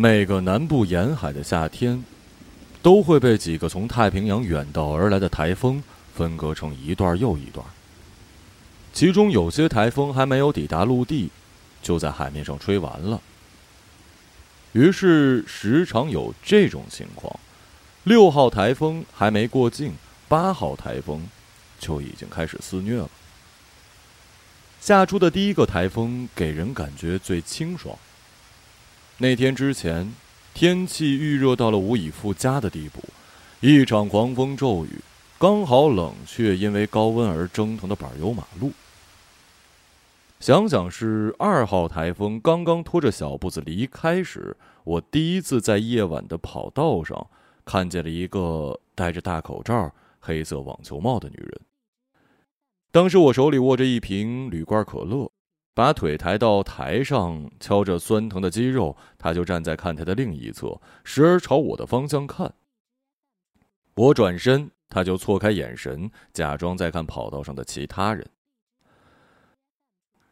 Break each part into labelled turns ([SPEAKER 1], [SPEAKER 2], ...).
[SPEAKER 1] 每个南部沿海的夏天，都会被几个从太平洋远道而来的台风分割成一段又一段。其中有些台风还没有抵达陆地，就在海面上吹完了。于是时常有这种情况：六号台风还没过境，八号台风就已经开始肆虐了。夏初的第一个台风给人感觉最清爽。那天之前，天气预热到了无以复加的地步，一场狂风骤雨，刚好冷却因为高温而蒸腾的柏油马路。想想是二号台风刚刚拖着小步子离开时，我第一次在夜晚的跑道上看见了一个戴着大口罩、黑色网球帽的女人。当时我手里握着一瓶铝罐可乐，把腿抬到台上，敲着酸疼的肌肉，他就站在看台的另一侧，时而朝我的方向看。我转身，他就错开眼神，假装在看跑道上的其他人。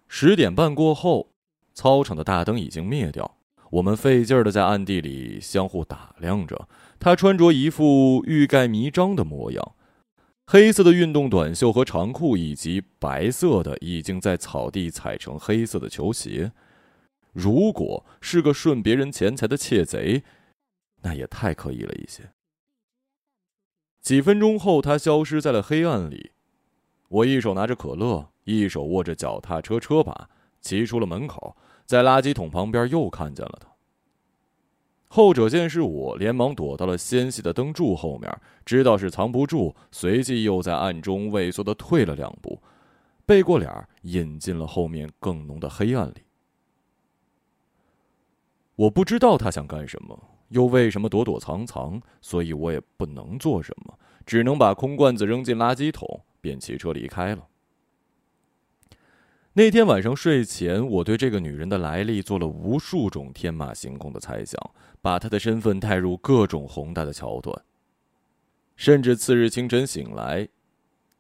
[SPEAKER 1] 十点半过后，操场的大灯已经灭掉。我们费劲儿的在暗地里相互打量着。他穿着一副欲盖弥彰的模样，黑色的运动短袖和长裤，以及白色的已经在草地踩成黑色的球鞋。如果是个顺别人钱财的窃贼，那也太可疑了一些。几分钟后，他消失在了黑暗里。我一手拿着可乐。一手握着脚踏车车把，骑出了门口，在垃圾桶旁边又看见了他。后者见是我，连忙躲到了纤细的灯柱后面，知道是藏不住，随即又在暗中畏缩的退了两步，背过脸隐进了后面更浓的黑暗里。我不知道他想干什么，又为什么躲躲藏藏，所以我也不能做什么，只能把空罐子扔进垃圾桶，便骑车离开了。那天晚上睡前，我对这个女人的来历做了无数种天马行空的猜想，把她的身份带入各种宏大的桥段。甚至次日清晨醒来，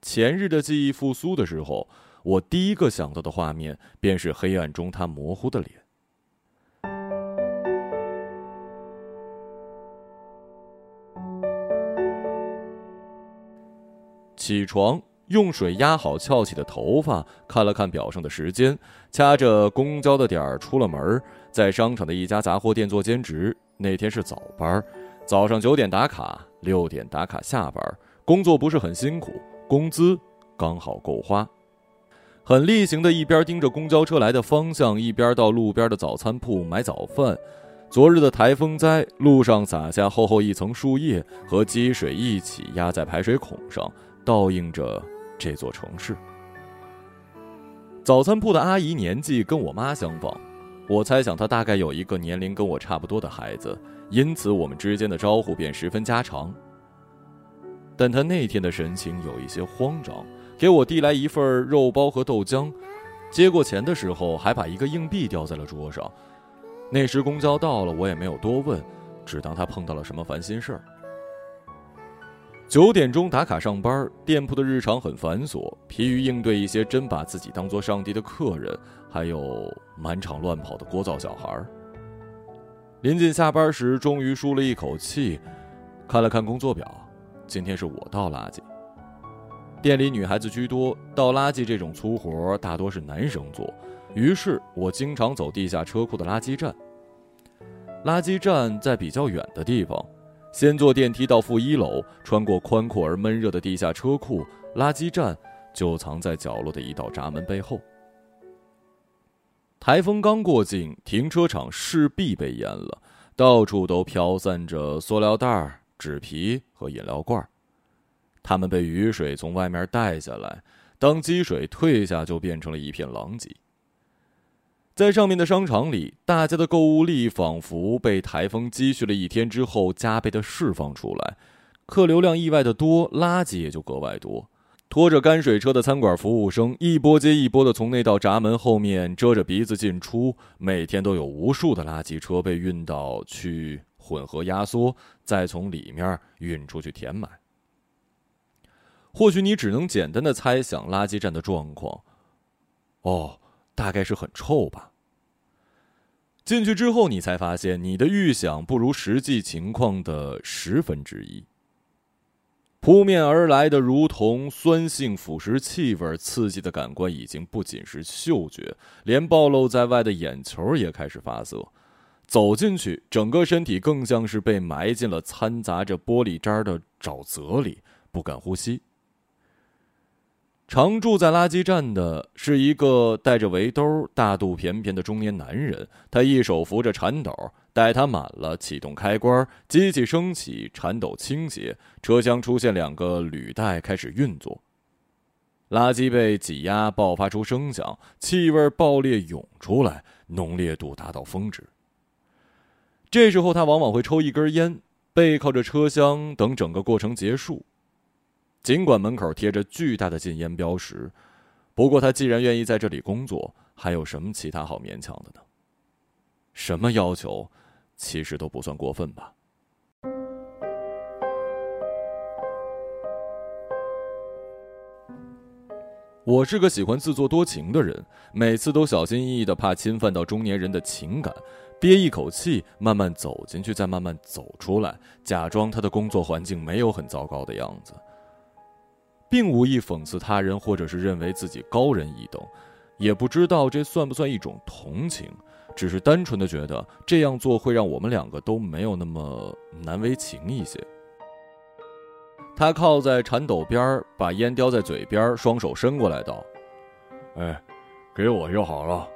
[SPEAKER 1] 前日的记忆复苏的时候，我第一个想到的画面便是黑暗中她模糊的脸。起床。用水压好翘起的头发，看了看表上的时间，掐着公交的点儿出了门，在商场的一家杂货店做兼职。那天是早班，早上九点打卡，六点打卡下班。工作不是很辛苦，工资刚好够花。很例行的，一边盯着公交车来的方向，一边到路边的早餐铺买早饭。昨日的台风灾，路上洒下厚厚一层树叶，和积水一起压在排水孔上，倒映着。这座城市，早餐铺的阿姨年纪跟我妈相仿，我猜想她大概有一个年龄跟我差不多的孩子，因此我们之间的招呼便十分家常。但她那天的神情有一些慌张，给我递来一份肉包和豆浆，接过钱的时候还把一个硬币掉在了桌上。那时公交到了，我也没有多问，只当她碰到了什么烦心事儿。九点钟打卡上班，店铺的日常很繁琐，疲于应对一些真把自己当做上帝的客人，还有满场乱跑的聒噪小孩。临近下班时，终于舒了一口气，看了看工作表，今天是我倒垃圾。店里女孩子居多，倒垃圾这种粗活大多是男生做，于是我经常走地下车库的垃圾站。垃圾站在比较远的地方。先坐电梯到负一楼，穿过宽阔而闷热的地下车库，垃圾站就藏在角落的一道闸门背后。台风刚过境，停车场势必被淹了，到处都飘散着塑料袋、纸皮和饮料罐，它们被雨水从外面带下来，当积水退下，就变成了一片狼藉。在上面的商场里，大家的购物力仿佛被台风积蓄了一天之后加倍的释放出来，客流量意外的多，垃圾也就格外多。拖着泔水车的餐馆服务生一波接一波的从那道闸门后面遮着鼻子进出，每天都有无数的垃圾车被运到去混合压缩，再从里面运出去填满。或许你只能简单的猜想垃圾站的状况，哦。大概是很臭吧。进去之后，你才发现你的预想不如实际情况的十分之一。扑面而来的如同酸性腐蚀气味，刺激的感官已经不仅是嗅觉，连暴露在外的眼球也开始发涩。走进去，整个身体更像是被埋进了掺杂着玻璃渣的沼泽里，不敢呼吸。常住在垃圾站的是一个戴着围兜、大肚便便的中年男人，他一手扶着铲斗，待它满了，启动开关，机器升起，铲斗倾斜，车厢出现两个履带，开始运作。垃圾被挤压，爆发出声响，气味爆裂涌出来，浓烈度达到峰值。这时候，他往往会抽一根烟，背靠着车厢，等整个过程结束。尽管门口贴着巨大的禁烟标识，不过他既然愿意在这里工作，还有什么其他好勉强的呢？什么要求，其实都不算过分吧。我是个喜欢自作多情的人，每次都小心翼翼的，怕侵犯到中年人的情感，憋一口气，慢慢走进去，再慢慢走出来，假装他的工作环境没有很糟糕的样子。并无意讽刺他人，或者是认为自己高人一等，也不知道这算不算一种同情，只是单纯的觉得这样做会让我们两个都没有那么难为情一些。他靠在铲斗边把烟叼在嘴边，双手伸过来道：“哎，给我就好了。”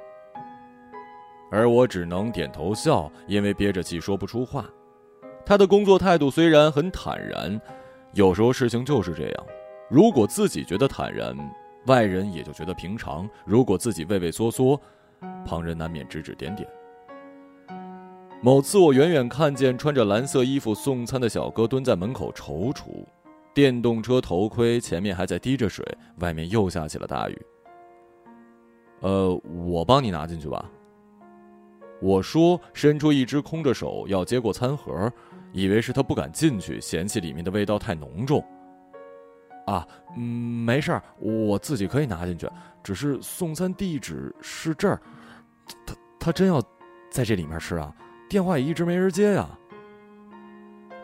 [SPEAKER 1] 而我只能点头笑，因为憋着气说不出话。他的工作态度虽然很坦然，有时候事情就是这样。如果自己觉得坦然，外人也就觉得平常；如果自己畏畏缩缩，旁人难免指指点点。某次，我远远看见穿着蓝色衣服送餐的小哥蹲在门口踌躇，电动车头盔前面还在滴着水，外面又下起了大雨。呃，我帮你拿进去吧。我说，伸出一只空着手要接过餐盒，以为是他不敢进去，嫌弃里面的味道太浓重。啊，嗯，没事儿，我自己可以拿进去。只是送餐地址是这儿，他他真要在这里面吃啊？电话也一直没人接呀。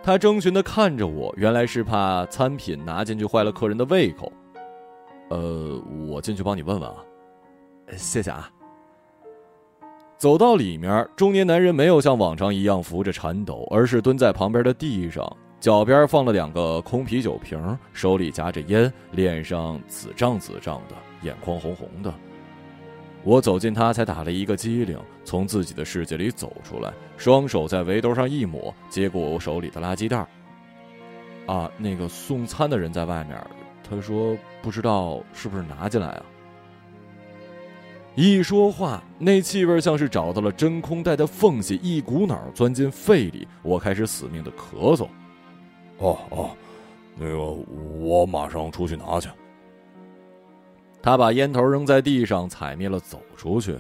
[SPEAKER 1] 他征询的看着我，原来是怕餐品拿进去坏了客人的胃口。呃，我进去帮你问问啊。谢谢啊。走到里面，中年男人没有像往常一样扶着铲斗，而是蹲在旁边的地上。脚边放了两个空啤酒瓶，手里夹着烟，脸上紫胀紫胀的，眼眶红红的。我走近他，才打了一个激灵，从自己的世界里走出来，双手在围兜上一抹，接过我手里的垃圾袋。啊，那个送餐的人在外面，他说不知道是不是拿进来啊。一说话，那气味像是找到了真空袋的缝隙，一股脑钻进肺里，我开始死命的咳嗽。哦哦，那个，我马上出去拿去。他把烟头扔在地上，踩灭了，走出去。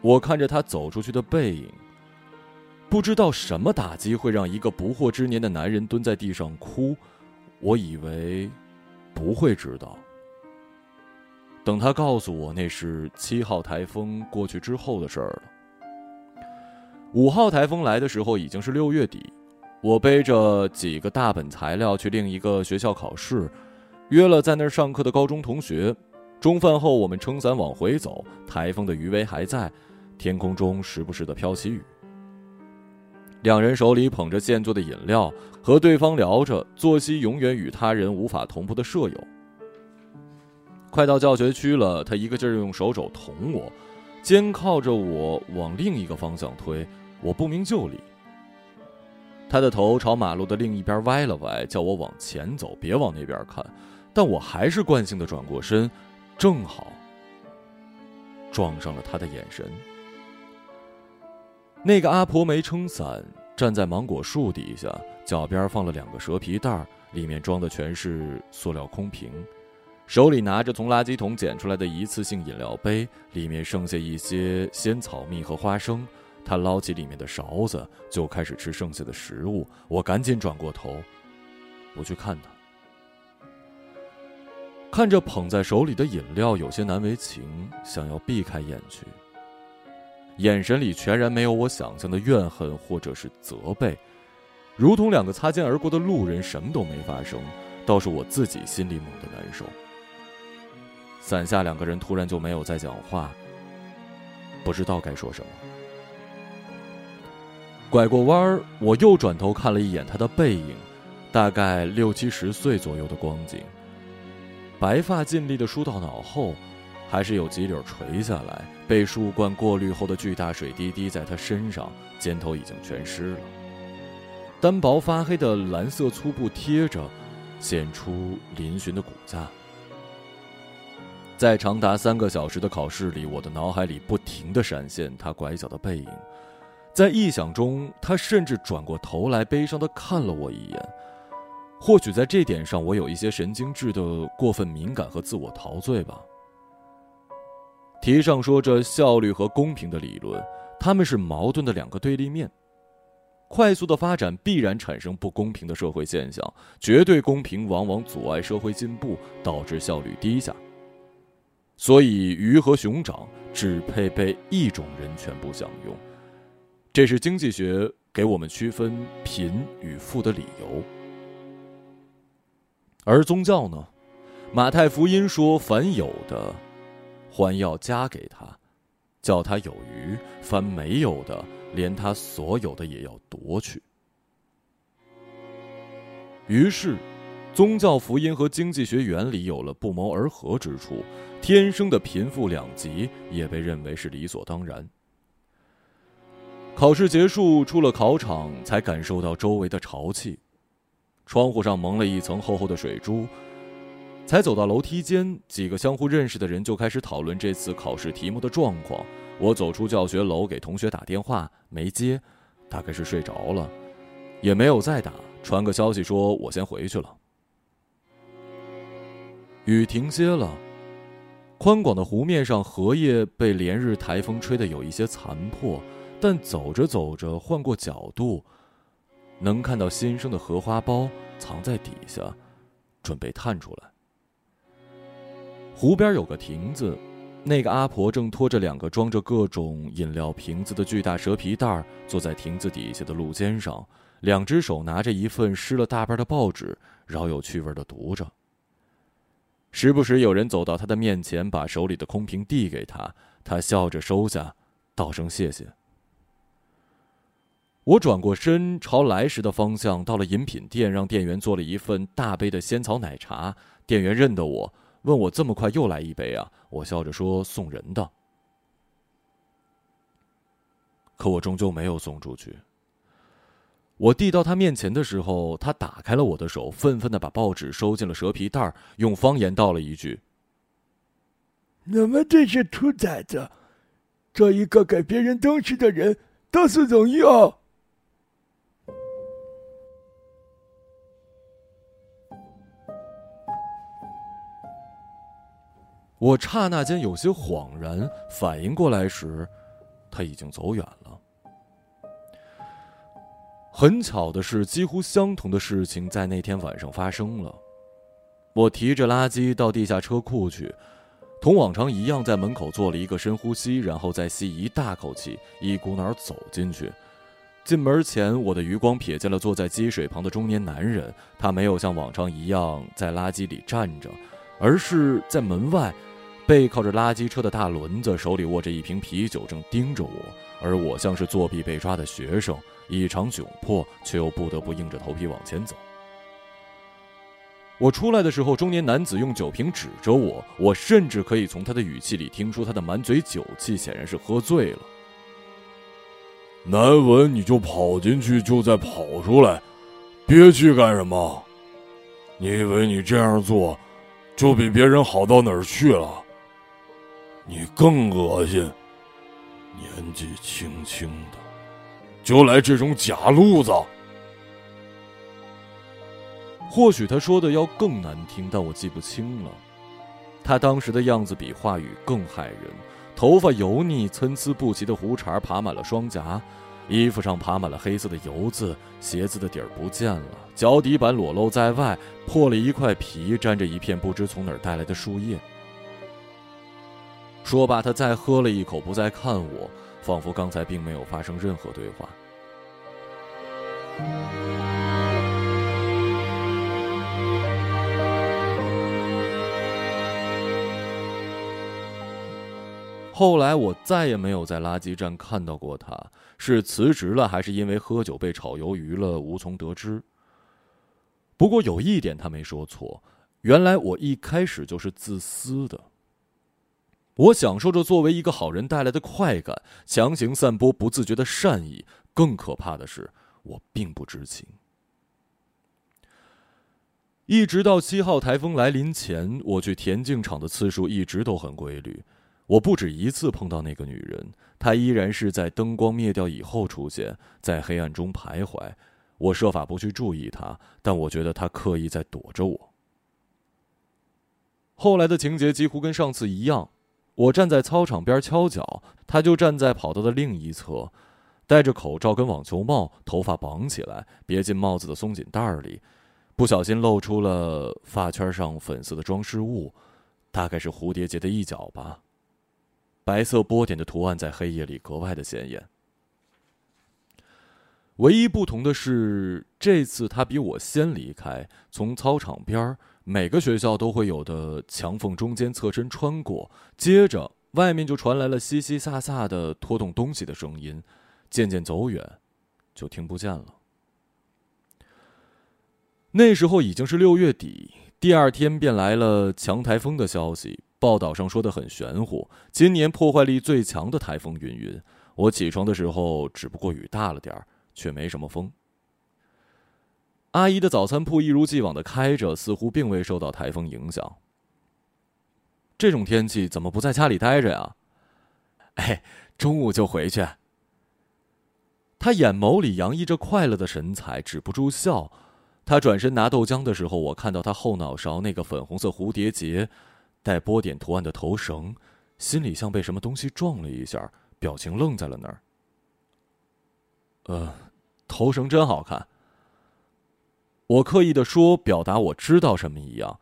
[SPEAKER 1] 我看着他走出去的背影，不知道什么打击会让一个不惑之年的男人蹲在地上哭。我以为不会知道，等他告诉我那是七号台风过去之后的事儿了。五号台风来的时候已经是六月底。我背着几个大本材料去另一个学校考试，约了在那儿上课的高中同学。中饭后，我们撑伞往回走，台风的余威还在，天空中时不时的飘起雨。两人手里捧着现做的饮料，和对方聊着作息永远与他人无法同步的舍友。快到教学区了，他一个劲儿用手肘捅我，肩靠着我往另一个方向推，我不明就里。他的头朝马路的另一边歪了歪，叫我往前走，别往那边看。但我还是惯性的转过身，正好撞上了他的眼神。那个阿婆没撑伞，站在芒果树底下，脚边放了两个蛇皮袋，里面装的全是塑料空瓶，手里拿着从垃圾桶捡出来的一次性饮料杯，里面剩下一些鲜草蜜和花生。他捞起里面的勺子，就开始吃剩下的食物。我赶紧转过头，不去看他。看着捧在手里的饮料，有些难为情，想要避开眼去。眼神里全然没有我想象的怨恨或者是责备，如同两个擦肩而过的路人，什么都没发生，倒是我自己心里猛地难受。伞下两个人突然就没有再讲话，不知道该说什么。拐过弯儿，我又转头看了一眼他的背影，大概六七十岁左右的光景，白发尽力的梳到脑后。还是有几绺垂下来，被树冠过滤后的巨大水滴滴在他身上，肩头已经全湿了。单薄发黑的蓝色粗布贴着，显出嶙峋的骨架。在长达三个小时的考试里，我的脑海里不停的闪现他拐角的背影，在臆想中，他甚至转过头来，悲伤的看了我一眼。或许在这点上，我有一些神经质的过分敏感和自我陶醉吧。题上说着效率和公平的理论，他们是矛盾的两个对立面。快速的发展必然产生不公平的社会现象，绝对公平往往阻碍社会进步，导致效率低下。所以鱼和熊掌只配备一种人全部享用，这是经济学给我们区分贫与富的理由。而宗教呢？马太福音说：“凡有的。”还要加给他，叫他有余；凡没有的，连他所有的也要夺去。于是，宗教福音和经济学原理有了不谋而合之处，天生的贫富两极也被认为是理所当然。考试结束，出了考场，才感受到周围的潮气，窗户上蒙了一层厚厚的水珠。才走到楼梯间，几个相互认识的人就开始讨论这次考试题目的状况。我走出教学楼，给同学打电话，没接，大概是睡着了，也没有再打，传个消息说我先回去了。雨停歇了，宽广的湖面上荷叶被连日台风吹得有一些残破，但走着走着，换过角度，能看到新生的荷花苞藏在底下，准备探出来。湖边有个亭子，那个阿婆正拖着两个装着各种饮料瓶子的巨大蛇皮袋，坐在亭子底下的路肩上，两只手拿着一份湿了大半的报纸，饶有趣味的读着。时不时有人走到他的面前，把手里的空瓶递给他，他笑着收下，道声谢谢。我转过身，朝来时的方向，到了饮品店，让店员做了一份大杯的仙草奶茶。店员认得我。问我这么快又来一杯啊？我笑着说送人的。可我终究没有送出去。我递到他面前的时候，他打开了我的手，愤愤的把报纸收进了蛇皮袋用方言道了一句：“
[SPEAKER 2] 你们这些兔崽子，做一个给别人东西的人倒是容易
[SPEAKER 1] 我刹那间有些恍然，反应过来时，他已经走远了。很巧的是，几乎相同的事情在那天晚上发生了。我提着垃圾到地下车库去，同往常一样，在门口做了一个深呼吸，然后再吸一大口气，一股脑走进去。进门前，我的余光瞥见了坐在积水旁的中年男人，他没有像往常一样在垃圾里站着，而是在门外。背靠着垃圾车的大轮子，手里握着一瓶啤酒，正盯着我，而我像是作弊被抓的学生，异常窘迫，却又不得不硬着头皮往前走。我出来的时候，中年男子用酒瓶指着我，我甚至可以从他的语气里听出他的满嘴酒气，显然是喝醉了。
[SPEAKER 3] 难闻你就跑进去，就再跑出来，憋屈干什么？你以为你这样做，就比别人好到哪儿去了？你更恶心，年纪轻轻的就来这种假路子。
[SPEAKER 1] 或许他说的要更难听，但我记不清了。他当时的样子比话语更骇人，头发油腻，参差不齐的胡茬爬满了双颊，衣服上爬满了黑色的油渍，鞋子的底儿不见了，脚底板裸露在外，破了一块皮，沾着一片不知从哪儿带来的树叶。说罢，他再喝了一口，不再看我，仿佛刚才并没有发生任何对话。后来我再也没有在垃圾站看到过他，是辞职了，还是因为喝酒被炒鱿鱼了，无从得知。不过有一点他没说错，原来我一开始就是自私的。我享受着作为一个好人带来的快感，强行散播不自觉的善意。更可怕的是，我并不知情。一直到七号台风来临前，我去田径场的次数一直都很规律。我不止一次碰到那个女人，她依然是在灯光灭掉以后出现在黑暗中徘徊。我设法不去注意她，但我觉得她刻意在躲着我。后来的情节几乎跟上次一样，我站在操场边敲脚，他就站在跑道的另一侧，戴着口罩跟网球帽，头发绑起来，别进帽子的松紧带里，不小心露出了发圈上粉色的装饰物，大概是蝴蝶结的一角吧。白色波点的图案在黑夜里格外的显眼。唯一不同的是，这次他比我先离开，从操场边儿每个学校都会有的墙缝中间侧身穿过，接着外面就传来了淅淅飒飒的拖动东西的声音，渐渐走远，就听不见了。那时候已经是六月底，第二天便来了强台风的消息。报道上说的很玄乎，今年破坏力最强的台风云云。我起床的时候，只不过雨大了点儿，却没什么风。阿姨的早餐铺一如既往的开着，似乎并未受到台风影响。这种天气怎么不在家里待着呀？哎，中午就回去。他眼眸里洋溢着快乐的神采，止不住笑。他转身拿豆浆的时候，我看到他后脑勺那个粉红色蝴蝶结。带波点图案的头绳，心里像被什么东西撞了一下，表情愣在了那儿。呃，头绳真好看。我刻意的说，表达我知道什么一样。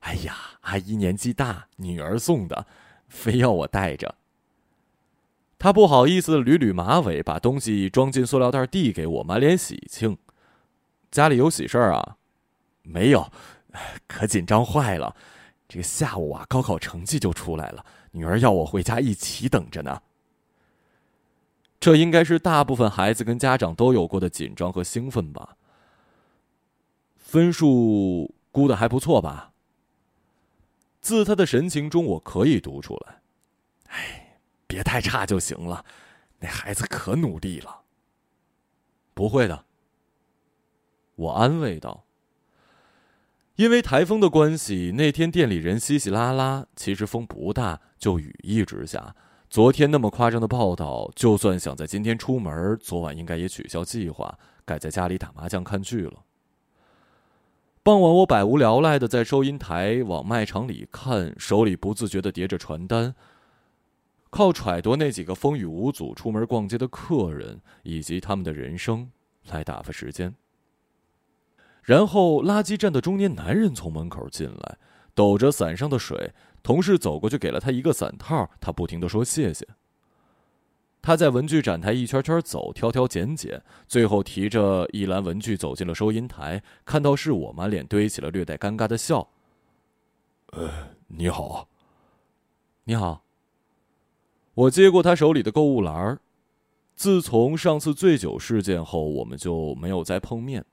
[SPEAKER 1] 哎呀，阿姨年纪大，女儿送的，非要我带着。他不好意思的捋捋马尾，把东西装进塑料袋递给我，满脸喜庆。家里有喜事儿啊？没有，可紧张坏了。这个下午啊，高考成绩就出来了，女儿要我回家一起等着呢。这应该是大部分孩子跟家长都有过的紧张和兴奋吧。分数估的还不错吧？自他的神情中，我可以读出来。哎，别太差就行了，那孩子可努力了。不会的，我安慰道。因为台风的关系，那天店里人稀稀拉拉。其实风不大，就雨一直下。昨天那么夸张的报道，就算想在今天出门，昨晚应该也取消计划，改在家里打麻将看剧了。傍晚，我百无聊赖的在收银台往卖场里看，手里不自觉的叠着传单，靠揣度那几个风雨无阻出门逛街的客人以及他们的人生来打发时间。然后，垃圾站的中年男人从门口进来，抖着伞上的水。同事走过去给了他一个伞套，他不停的说谢谢。他在文具展台一圈圈走，挑挑拣拣，最后提着一篮文具走进了收银台。看到是我，满脸堆起了略带尴尬的笑。
[SPEAKER 3] 呃，你好，
[SPEAKER 1] 你好。我接过他手里的购物篮儿自从上次醉酒事件后，我们就没有再碰面。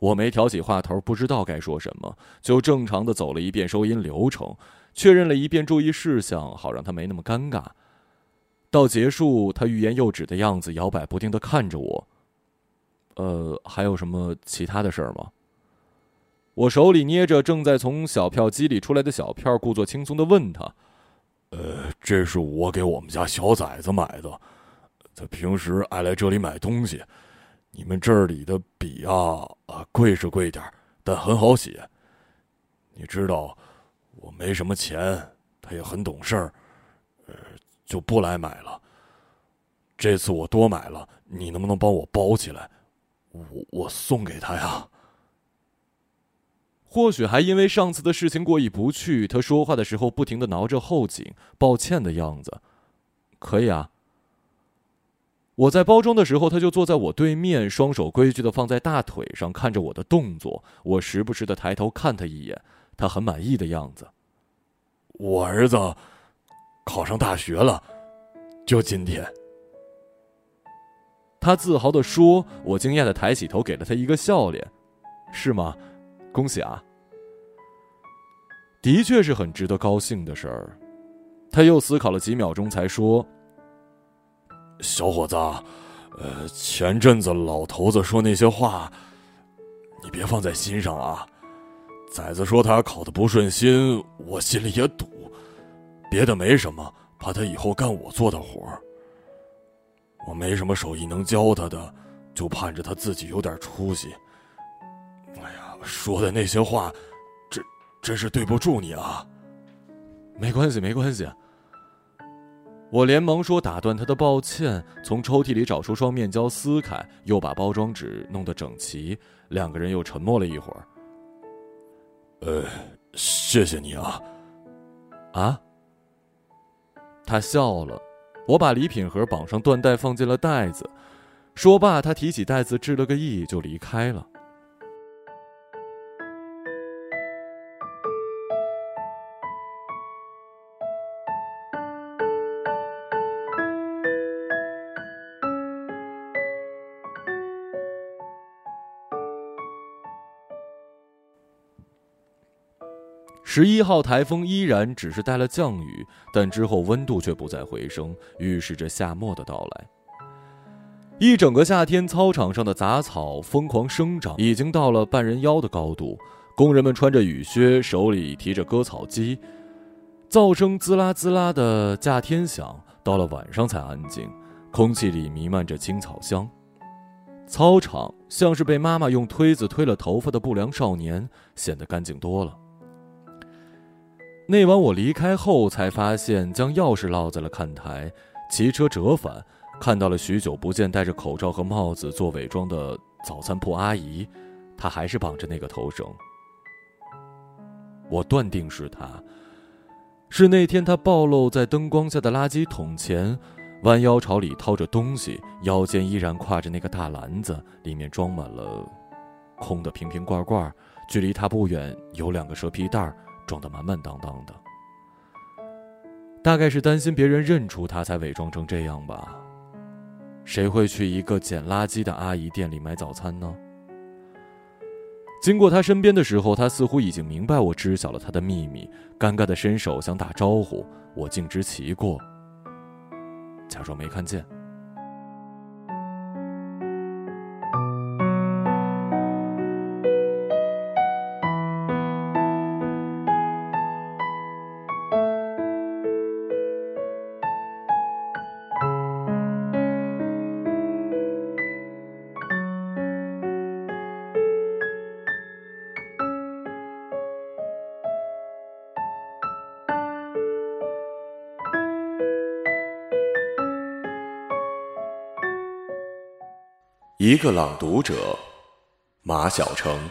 [SPEAKER 1] 我没挑起话头，不知道该说什么，就正常的走了一遍收银流程，确认了一遍注意事项，好让他没那么尴尬。到结束，他欲言又止的样子，摇摆不定的看着我。呃，还有什么其他的事儿吗？我手里捏着正在从小票机里出来的小票，故作轻松的问他：“
[SPEAKER 3] 呃，这是我给我们家小崽子买的，他平时爱来这里买东西。”你们这里的笔啊啊，贵是贵点但很好写。你知道，我没什么钱，他也很懂事儿，就不来买了。这次我多买了，你能不能帮我包起来？我我送给他呀。
[SPEAKER 1] 或许还因为上次的事情过意不去，他说话的时候不停的挠着后颈，抱歉的样子。可以啊。我在包装的时候，他就坐在我对面，双手规矩的放在大腿上，看着我的动作。我时不时的抬头看他一眼，他很满意的样子。
[SPEAKER 3] 我儿子考上大学了，就今天。
[SPEAKER 1] 他自豪的说。我惊讶的抬起头，给了他一个笑脸。是吗？恭喜啊！的确是很值得高兴的事儿。他又思考了几秒钟，才说。
[SPEAKER 3] 小伙子，呃，前阵子老头子说那些话，你别放在心上啊。崽子说他考的不顺心，我心里也堵。别的没什么，怕他以后干我做的活儿。我没什么手艺能教他的，就盼着他自己有点出息。哎呀，说的那些话，真真是对不住你啊。
[SPEAKER 1] 没关系，没关系。我连忙说打断他的抱歉，从抽屉里找出双面胶撕开，又把包装纸弄得整齐。两个人又沉默了一会儿。
[SPEAKER 3] 呃，谢谢你啊，
[SPEAKER 1] 啊。他笑了，我把礼品盒绑上缎带，放进了袋子。说罢，他提起袋子，致了个意，就离开了。十一号台风依然只是带了降雨，但之后温度却不再回升，预示着夏末的到来。一整个夏天，操场上的杂草疯狂生长，已经到了半人腰的高度。工人们穿着雨靴，手里提着割草机，噪声滋啦滋啦的架天响。到了晚上才安静，空气里弥漫着青草香。操场像是被妈妈用推子推了头发的不良少年，显得干净多了。那晚我离开后，才发现将钥匙落在了看台。骑车折返，看到了许久不见戴着口罩和帽子做伪装的早餐铺阿姨，她还是绑着那个头绳。我断定是她，是那天她暴露在灯光下的垃圾桶前，弯腰朝里掏着东西，腰间依然挎着那个大篮子，里面装满了空的瓶瓶罐罐。距离她不远有两个蛇皮袋儿。装得满满当当的，大概是担心别人认出他，才伪装成这样吧。谁会去一个捡垃圾的阿姨店里买早餐呢？经过他身边的时候，他似乎已经明白我知晓了他的秘密，尴尬的伸手想打招呼，我径直骑过，假装没看见。
[SPEAKER 4] 一个朗读者，马晓成。